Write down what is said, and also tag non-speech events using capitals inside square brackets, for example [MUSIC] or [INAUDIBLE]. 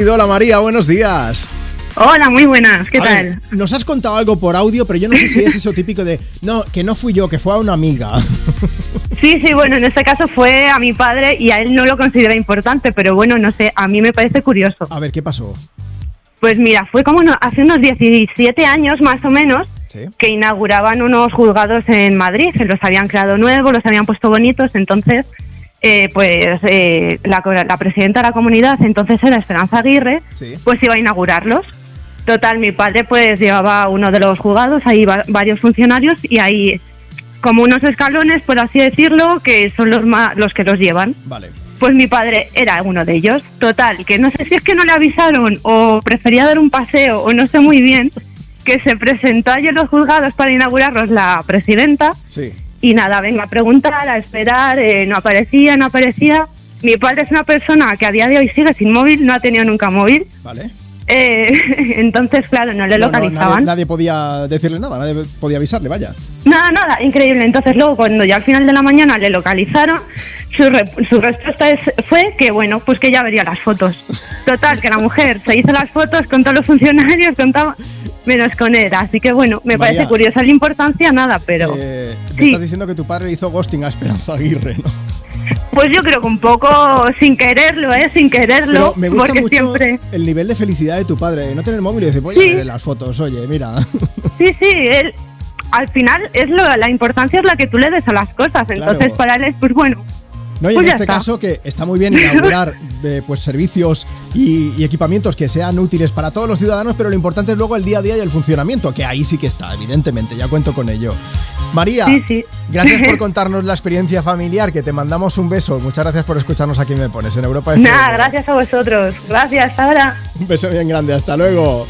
Hola María, buenos días. Hola, muy buenas, ¿qué A tal? ver, nos has contado algo por audio, pero yo no sé si es eso típico de, no, que no fui yo, que fue a una amiga. [LAUGHS] Sí, sí, bueno, en este caso fue a mi padre y a él no lo considera importante, pero bueno, no sé, a mí me parece curioso. A ver, ¿qué pasó? Pues mira, fue como hace unos 17 años más o menos Sí. que inauguraban unos juzgados en Madrid, que los habían creado nuevos, los habían puesto bonitos, entonces, eh, pues eh, la, la presidenta de la comunidad, entonces era Esperanza Aguirre, Sí. pues iba a inaugurarlos. Total, mi padre pues llevaba uno de los juzgados, ahí va- varios funcionarios y ahí como unos escalones, por así decirlo, que son los, los que los llevan. Vale. Pues mi padre era uno de ellos. Total, que no sé si es que no le avisaron o prefería dar un paseo o no sé muy bien, que se presentó en los juzgados para inaugurarlos la presidenta Sí. Y nada, venga a preguntar, a esperar, eh, no aparecía, no aparecía. Mi padre es una persona que a día de hoy sigue sin móvil, no ha tenido nunca móvil. Vale. Eh, [LAUGHS] entonces, claro, no le No, no, localizaban. nadie, nadie podía decirle nada, nadie podía avisarle, vaya. Nada, nada, increíble. Entonces luego cuando ya al final de la mañana le localizaron, su, re- su respuesta es- fue que bueno, pues que ya vería las fotos. Total, que la mujer se hizo las fotos con todos los funcionarios, con todo, menos con él. Así que bueno, me María, parece curiosa la importancia, nada, pero Eh, me sí. estás diciendo que tu padre hizo ghosting a Esperanza Aguirre, ¿no? pues yo creo que un poco sin quererlo, ¿eh? Sin quererlo, Pero me gusta porque mucho siempre... el nivel de felicidad de tu padre. No tener móvil y decir, voy a ver las fotos, oye, mira. [LAUGHS] Sí, sí, él... Al final es lo, la importancia es la que tú le des a las cosas, entonces Claro. para él es pues bueno, No, y Pues en este está. caso que está muy bien inaugurar [LAUGHS] eh, pues servicios y, y equipamientos que sean útiles para todos los ciudadanos, pero lo importante es luego el día a día y el funcionamiento, que ahí sí que está, evidentemente, ya cuento con ello. María, Sí, sí. gracias por [LAUGHS] contarnos la experiencia familiar, que te mandamos un beso. Muchas gracias por escucharnos aquí Me Pones en Europa. Nada, gracias a vosotros. Gracias, ahora. Un beso bien grande, hasta luego.